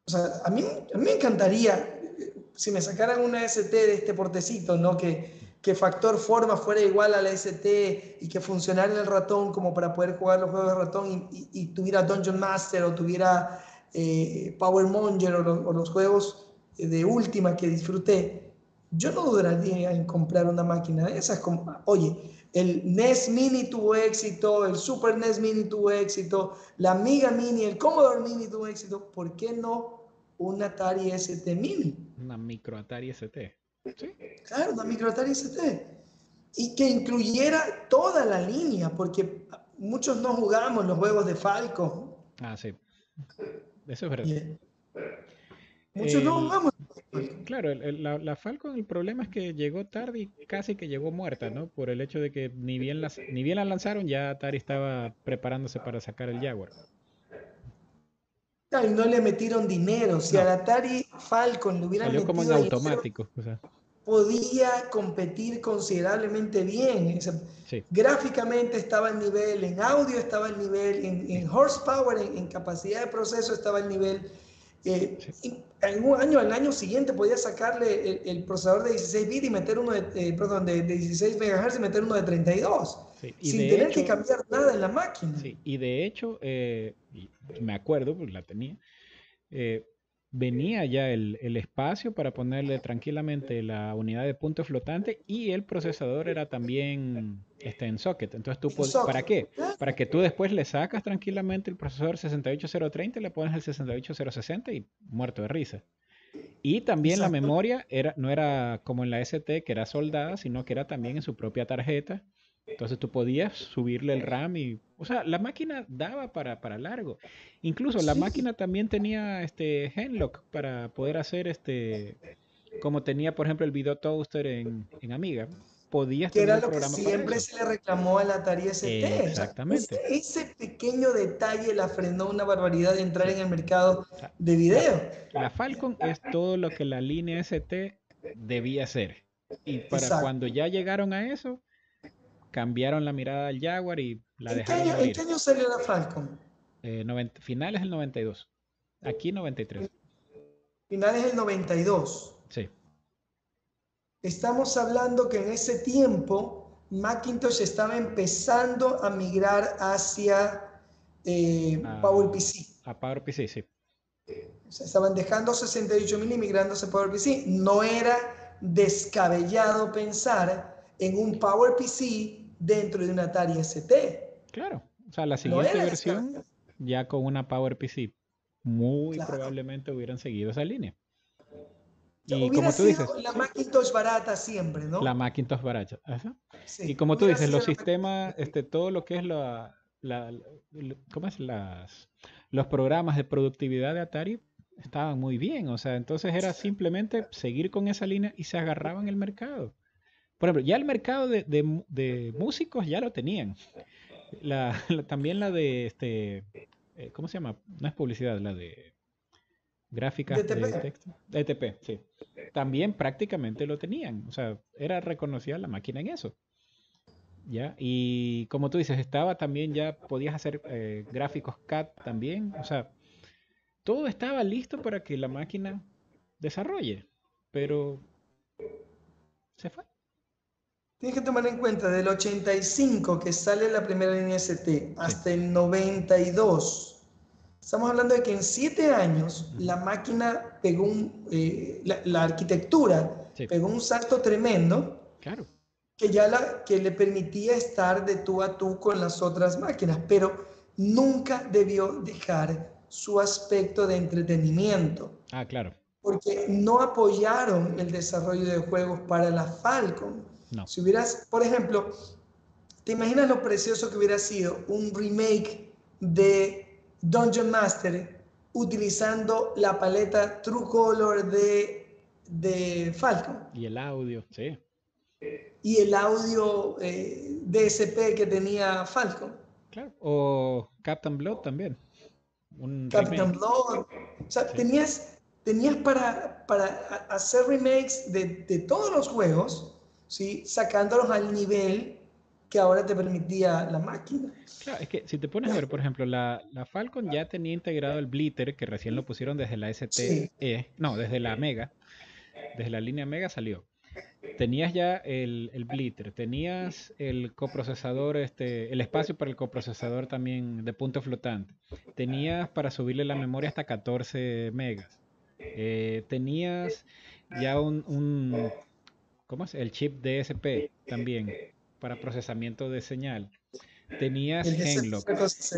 O sea, a mí, a mí me encantaría eh, si me sacaran una ST de este portecito, ¿no? Que, que factor forma fuera igual a la ST y que funcionara en el ratón como para poder jugar los juegos de ratón y, tuviera Dungeon Master o tuviera eh, Power Monger o, los juegos de última que disfruté, yo no dudaría en comprar una máquina de esas. Como, oye, el NES Mini tuvo éxito, el Super NES Mini tuvo éxito, la Amiga Mini, el Commodore Mini tuvo éxito, ¿por qué no un Atari ST Mini? Una micro Atari ST. Claro, una micro Atari ST. Y que incluyera toda la línea, porque muchos no jugamos los juegos de Falco. Ah, sí. Eso es verdad. Muchos no jugamos. Claro, la, la, Falcon, el problema es que llegó tarde y casi que llegó muerta, ¿no? Por el hecho de que ni bien, las, ni bien la lanzaron, ya Atari estaba preparándose para sacar el Jaguar. y no le metieron dinero. Si al Atari Falcon le hubieran Salió como en automático. o sea podía competir considerablemente bien. Gráficamente estaba al nivel, en audio estaba al nivel, en, horsepower, en, capacidad de proceso estaba al nivel. Eh, en un año, al año siguiente podía sacarle el, procesador de 16 bits y meter uno de, eh, perdón, de, 16 MHz y meter uno de 32. sin tener que cambiar nada en la máquina. y de hecho, eh, me acuerdo, porque la tenía, venía ya el, espacio para ponerle tranquilamente la unidad de punto flotante y el procesador era también este, en socket. Entonces tú, ¿para qué? Para que tú después le sacas tranquilamente el procesador 68030 y le pones el 68060 y muerto de risa. Y también la memoria era, no era como en la ST, que era soldada, sino que era también en su propia tarjeta entonces tú podías subirle el RAM y, o sea, la máquina daba para, para largo. Incluso la máquina también tenía este Genlock para poder hacer este, como tenía por ejemplo el Video Toaster en, en Amiga. Podías que era lo que siempre se le reclamó a la Atari ST. exactamente. ese, pequeño detalle la frenó una barbaridad de entrar en el mercado de video. La Falcon es todo lo que la línea ST debía ser. Y para cuando ya llegaron a eso, cambiaron la mirada al Jaguar y la ¿En dejaron. Qué año, ¿En qué año salió la Falcon? Eh, finales del 92. Aquí 93. Finales del 92. Sí. Estamos hablando que en ese tiempo Macintosh estaba empezando a migrar hacia eh, PowerPC. A PowerPC, sí. estaban dejando 68.000 y migrándose a PowerPC. No era descabellado pensar en un PowerPC dentro de un Atari ST. Claro, o sea, la siguiente versión ya con una PowerPC muy probablemente hubieran seguido esa línea. Y como tú dices, la Macintosh barata siempre, ¿no? La Macintosh barata. y como tú dices, los sistemas, este, todo lo que es la, la, ¿cómo es? Las, los programas de productividad de Atari estaban muy bien. O sea, entonces era simplemente seguir con esa línea y se agarraban el mercado. Por ejemplo, ya el mercado de, de, músicos ya lo tenían. La, también la de este, eh, ¿cómo se llama? No es publicidad, la de gráfica de texto. ETP, sí. También prácticamente lo tenían. O sea, era reconocida la máquina en eso. ¿Ya? Y como tú dices, estaba también ya, podías hacer eh, gráficos CAD también. O sea, todo estaba listo para que la máquina desarrolle. Pero se fue. Tienes que tomar en cuenta, del 85 que sale la primera línea ST hasta el 92 Estamos hablando de que en siete años la máquina pegó un, eh, la, arquitectura pegó un salto tremendo. Claro. Que ya la, que le permitía estar de tú a tú con las otras máquinas, pero nunca debió dejar su aspecto de entretenimiento. Ah, claro. Porque no apoyaron el desarrollo de juegos para la Falcon. No. Si hubieras, por ejemplo, ¿te imaginas lo precioso que hubiera sido un remake de Dungeon Master utilizando la paleta True Color de, de Falcon. Y el audio, sí. Y el audio eh, DSP que tenía Falcon. Claro. O Captain Blood también. Captain Blood. O sea, tenías, tenías para, para hacer remakes de, de todos los juegos, ¿sí? sacándolos al nivel que ahora te permitía la máquina. Claro, es que si te pones a ver, por ejemplo, la, la Falcon ya tenía integrado el Blitter, que recién lo pusieron desde la STE, no, desde la Mega, desde la línea Mega salió. Tenías ya el, el Blitter, tenías el coprocesador, este, el espacio para el coprocesador también de punto flotante. Tenías para subirle la memoria hasta 14 megas. Eh, tenías ya un, un, ¿cómo es? El chip DSP también para procesamiento de señal. Tenías Genlock,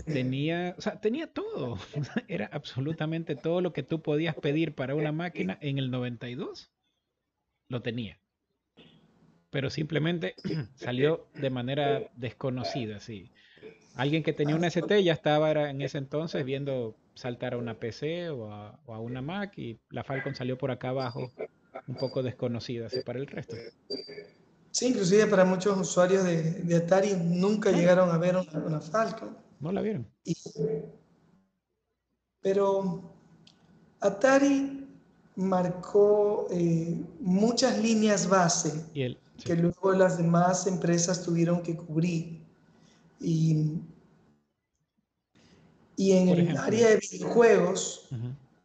tenía, o sea, tenía todo. [laughs] Era absolutamente todo lo que tú podías pedir para una máquina en el 92. Lo tenía. Pero simplemente [clears throat] salió de manera desconocida, sí. Alguien que tenía una ST ya estaba era en ese entonces viendo saltar a una PC o a, o a una Mac y la Falcon salió por acá abajo un poco desconocida así para el resto. Sí, inclusive para muchos usuarios de, Atari nunca llegaron a ver una, Falcon. No la vieron. pero Atari marcó eh, muchas líneas base que luego las demás empresas tuvieron que cubrir. Y, en el área de videojuegos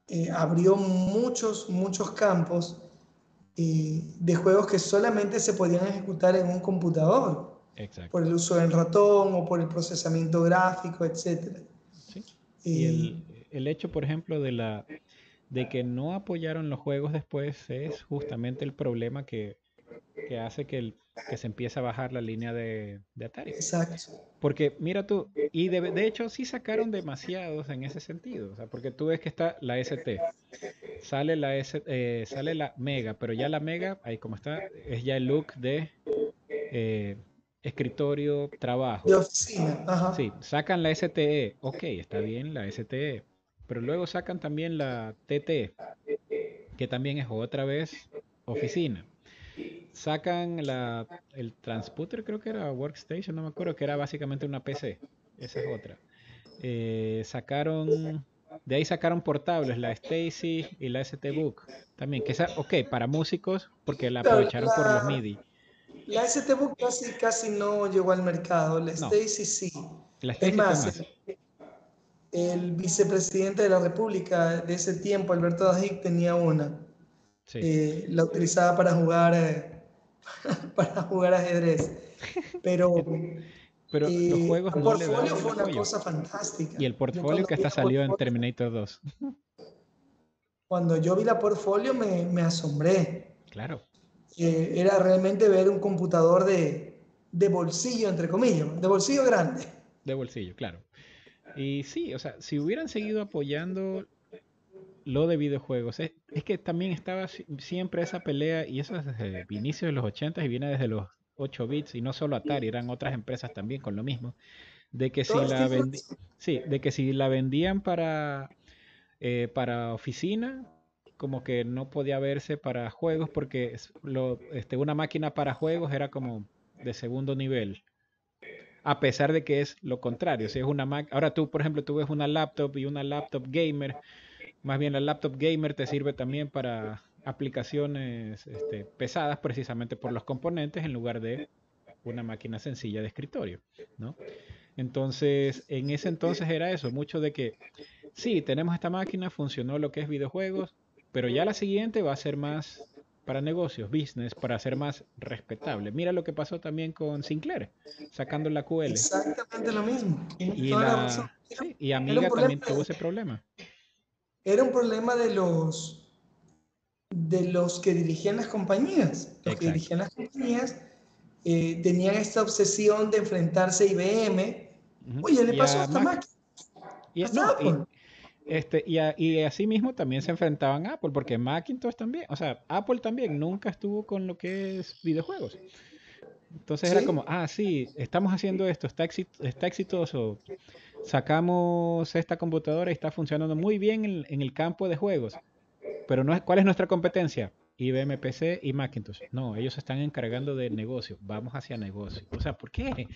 eh, abrió muchos, muchos campos de juegos que solamente se podían ejecutar en un computador. Por el uso del ratón o por el procesamiento gráfico, etc. Y el, el, hecho, por ejemplo, de, la, de que no apoyaron los juegos después es justamente el problema que, que hace que el que se empieza a bajar la línea de, de Atari. Exacto. Porque mira tú, y de, de, hecho sí sacaron demasiados en ese sentido, o sea, porque tú ves que está la ST, sale la, S, eh, sale la Mega, pero ya la Mega, ahí como está, es ya el look de eh, escritorio, trabajo. De oficina, Ajá. Sí, sacan la STE, ok, está bien la STE, pero luego sacan también la TT, que también es otra vez oficina sacan la, el Transputer, creo que era Workstation, no me acuerdo, que era básicamente una PC. Esa es otra. Eh, sacaron, de ahí sacaron portables, la Stacy y la ST Book. También, que esa, ok, para músicos, porque la aprovecharon por los MIDI. La ST Book casi, casi no llegó al mercado, la Stacy sí. La Stacy más, El, vicepresidente de la República de ese tiempo, Alberto Dajic, tenía una. Eh, la utilizaba para jugar eh, [laughs] para jugar ajedrez. Pero, [laughs] pero los juegos el portfolio fue una cosa fantástica. Y el portfolio que está salido en Terminator 2. cuando yo vi la portfolio me, me asombré. Claro. Eh, era realmente ver un computador de, de bolsillo, entre comillas, de bolsillo grande. De bolsillo, claro. Y sí, o sea, si hubieran seguido apoyando lo de videojuegos, es, que también estaba siempre esa pelea, y eso es desde inicios de los 80 y viene desde los 8 bits, y no solo Atari, eran otras empresas también con lo mismo, de que si la, sí, de que si la vendían para, eh, para oficina, como que no podía verse para juegos, porque lo, este, una máquina para juegos era como de segundo nivel a pesar de que es lo contrario. Si es una Mac, ahora tú, por ejemplo, tú ves una laptop y una laptop gamer, más bien la laptop gamer te sirve también para aplicaciones este, pesadas precisamente por los componentes en lugar de una máquina sencilla de escritorio, ¿no? Entonces, en ese entonces era eso, mucho de que sí, tenemos esta máquina, funcionó lo que es videojuegos, pero ya la siguiente va a ser más para negocios, business, para ser más respetable. Mira lo que pasó también con Sinclair, sacando la QL. Exactamente lo mismo. Y, Amiga también tuvo ese problema. Era un problema de los de los que dirigían las compañías. Los que dirigían las compañías eh, tenían esta obsesión de enfrentarse a IBM. Oye, le pasó a esta máquina. Y, no, este, y, y así mismo también se enfrentaban a Apple, porque Macintosh también, o sea, Apple también nunca estuvo con lo que es videojuegos. Entonces era como, ah, sí, estamos haciendo esto, está, está exitoso, sacamos esta computadora y está funcionando muy bien en, en el campo de juegos, pero no es, ¿cuál es nuestra competencia? IBM PC y Macintosh. No, ellos están encargando de negocio. Vamos hacia negocio. O sea, ¿por qué?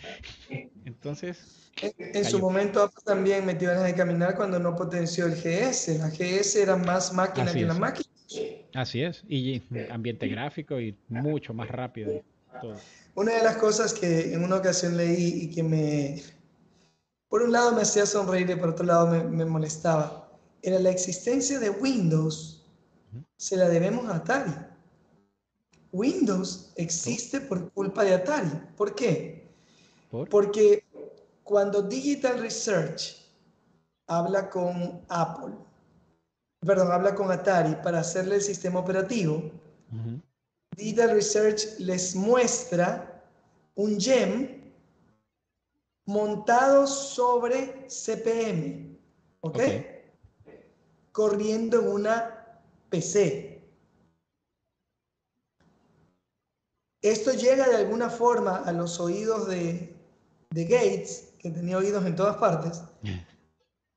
[laughs] Entonces. En, su momento Apple también metió ganas de caminar cuando no potenció el GS. La GS era más máquina que la máquina. Así es. Y ambiente gráfico y mucho más rápido. Una de las cosas que en una ocasión leí y que me. Por un lado me hacía sonreír y por otro lado me, me molestaba. Era la existencia de Windows se la debemos a Atari. Windows existe por culpa de Atari. ¿Por qué? Porque cuando Digital Research habla con Apple, perdón, habla con Atari para hacerle el sistema operativo, Digital Research les muestra un gem montado sobre CPM, ¿ok? Corriendo en una PC. Esto llega de alguna forma a los oídos de, Gates, que tenía oídos en todas partes,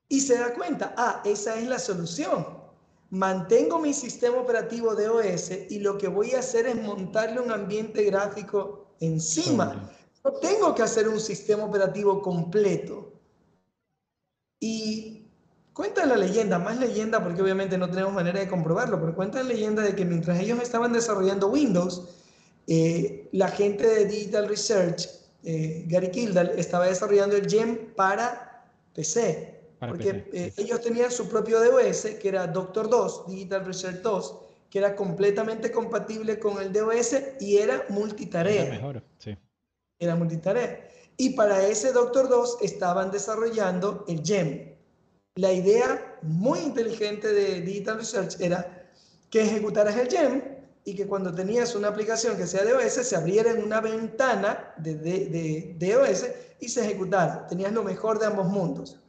y se da cuenta, ah, esa es la solución. Mantengo mi sistema operativo de OS y lo que voy a hacer es montarle un ambiente gráfico encima. No tengo que hacer un sistema operativo completo. Y Cuenta la leyenda, más leyenda porque obviamente no tenemos manera de comprobarlo, pero cuenta la leyenda de que mientras ellos estaban desarrollando Windows, eh, la gente de Digital Research, eh, Gary Kildall, estaba desarrollando el GEM para PC. porque eh, ellos tenían su propio DOS, que era Doctor 2, Digital Research 2, que era completamente compatible con el DOS y era multitarea. Era mejor, sí. Era multitarea. Y para ese Doctor 2 estaban desarrollando el GEM, la idea muy inteligente de Digital Research era que ejecutaras el GEM y que cuando tenías una aplicación que sea de OS, se abriera en una ventana de, de, de, OS y se ejecutara. Tenías lo mejor de ambos mundos.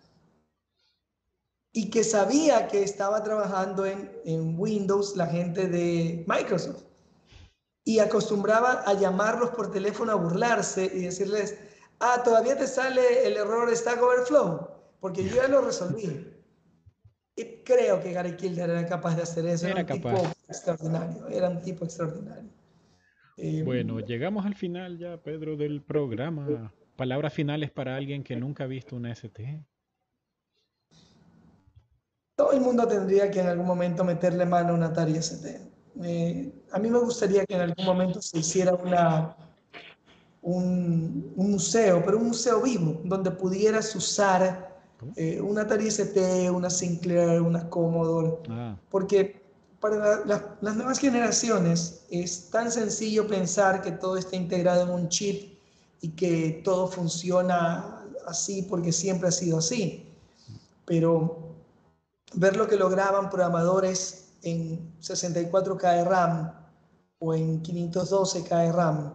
Y que sabía que estaba trabajando en, en Windows la gente de Microsoft. Y acostumbraba a llamarlos por teléfono a burlarse y decirles, ah, todavía te sale el error Stack Overflow porque yo ya lo resolví. Y creo que Gary Kilder era capaz de hacer eso. Era, un tipo extraordinario. Era un tipo extraordinario. Eh, bueno, llegamos al final ya, Pedro, del programa. Palabras finales para alguien que nunca ha visto una ST. Todo el mundo tendría que en algún momento meterle mano a una Atari ST. Eh, a mí me gustaría que en algún momento se hiciera una, un, un museo, pero un museo vivo, donde pudieras usar eh, una Atari ST, una Sinclair, una Commodore, ah. porque para las nuevas generaciones es tan sencillo pensar que todo está integrado en un chip y que todo funciona así porque siempre ha sido así. Pero ver lo que lograban programadores en 64K de RAM o en 512K de RAM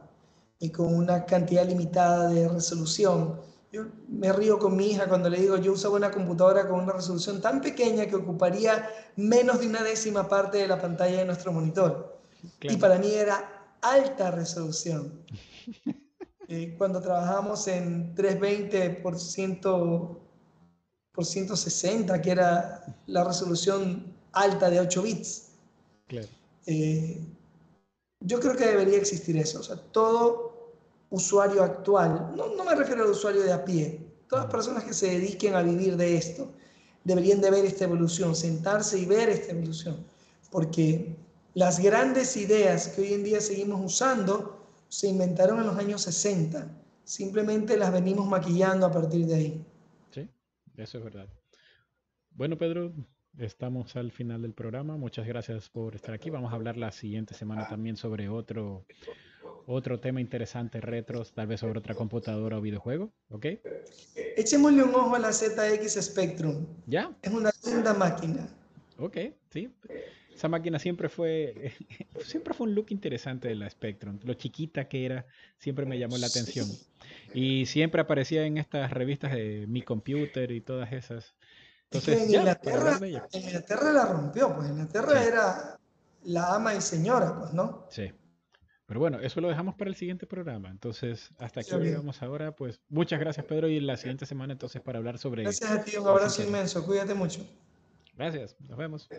y con una cantidad limitada de resolución. Yo me río con mi hija cuando le digo, yo usaba una computadora con una resolución tan pequeña que ocuparía menos de una décima parte de la pantalla de nuestro monitor. Y para mí era alta resolución. [laughs] Eh, cuando trabajamos en 320 por, por 160, que era la resolución alta de 8 bits. Eh, yo creo que debería existir eso. O sea, todo usuario actual, no, no me refiero al usuario de a pie, todas las personas que se dediquen a vivir de esto, deberían de ver esta evolución, sentarse y ver esta evolución. Porque las grandes ideas que hoy en día seguimos usando se inventaron en los años 60. Simplemente las venimos maquillando a partir de ahí. Sí, eso es verdad. Bueno, Pedro, estamos al final del programa. Muchas gracias por estar aquí. Vamos a hablar la siguiente semana también sobre otro, otro tema interesante, retros, tal vez sobre otra computadora o videojuego. ¿Ok? Echémosle un ojo a la ZX Spectrum. ¿Ya? Es una linda máquina. Ok, sí esa máquina siempre fue, [laughs] siempre fue un look interesante de la Spectrum. Lo chiquita que era, siempre me llamó la atención. Y siempre aparecía en estas revistas de Mi Computer y todas esas. Entonces, en, Inglaterra, en Inglaterra la rompió, pues en Inglaterra era la ama y señora, pues, ¿no? Sí. Pero bueno, eso lo dejamos para el siguiente programa. Entonces, hasta aquí llegamos ahora. Pues muchas gracias, Pedro. Y la siguiente semana, entonces, para hablar sobre. Gracias a ti, un abrazo inmenso. Cuídate mucho. Gracias, nos vemos.